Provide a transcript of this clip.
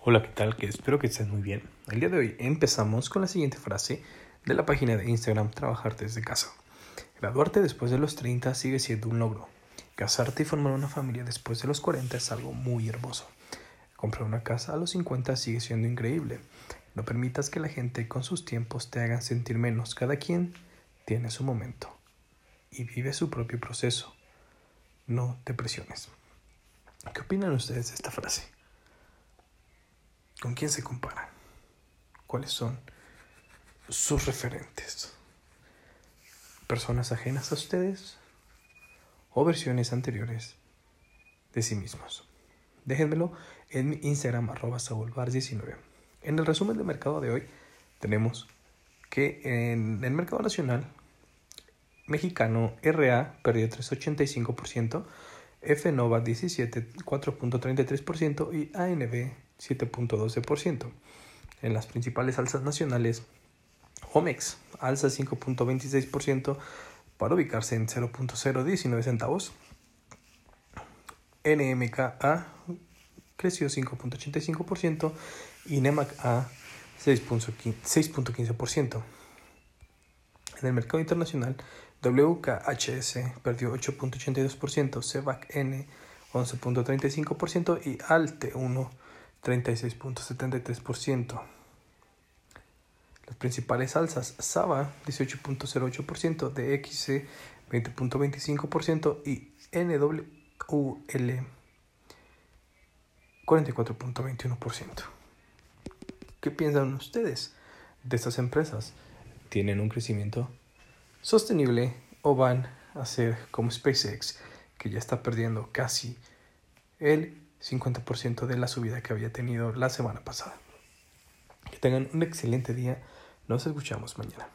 Hola, ¿qué tal? Que espero que estés muy bien. El día de hoy empezamos con la siguiente frase de la página de Instagram Trabajar desde casa. Graduarte después de los 30 sigue siendo un logro. Casarte y formar una familia después de los 40 es algo muy hermoso. Comprar una casa a los 50 sigue siendo increíble. No permitas que la gente con sus tiempos te hagan sentir menos. Cada quien tiene su momento y vive su propio proceso. No te presiones. ¿Qué opinan ustedes de esta frase? ¿Con quién se comparan? ¿Cuáles son sus referentes? ¿Personas ajenas a ustedes o versiones anteriores de sí mismos? Déjenmelo en mi Instagram arroba 19 En el resumen de mercado de hoy tenemos que en el mercado nacional mexicano RA perdió 3.85%, FNOVA 17 4.33% y ANB 7.12%. En las principales alzas nacionales, Homex alza 5.26% para ubicarse en 0.019 centavos. NMKA creció 5.85% y NEMAC A 6.15%. En el mercado internacional, WKHS perdió 8.82%, CEVAC N 11.35% y ALTE 1 36.73%. Las principales alzas, SABA 18.08%, DXC 20.25% y NWL 44.21%. ¿Qué piensan ustedes de estas empresas? ¿Tienen un crecimiento sostenible o van a ser como SpaceX, que ya está perdiendo casi el 50% de la subida que había tenido la semana pasada. Que tengan un excelente día. Nos escuchamos mañana.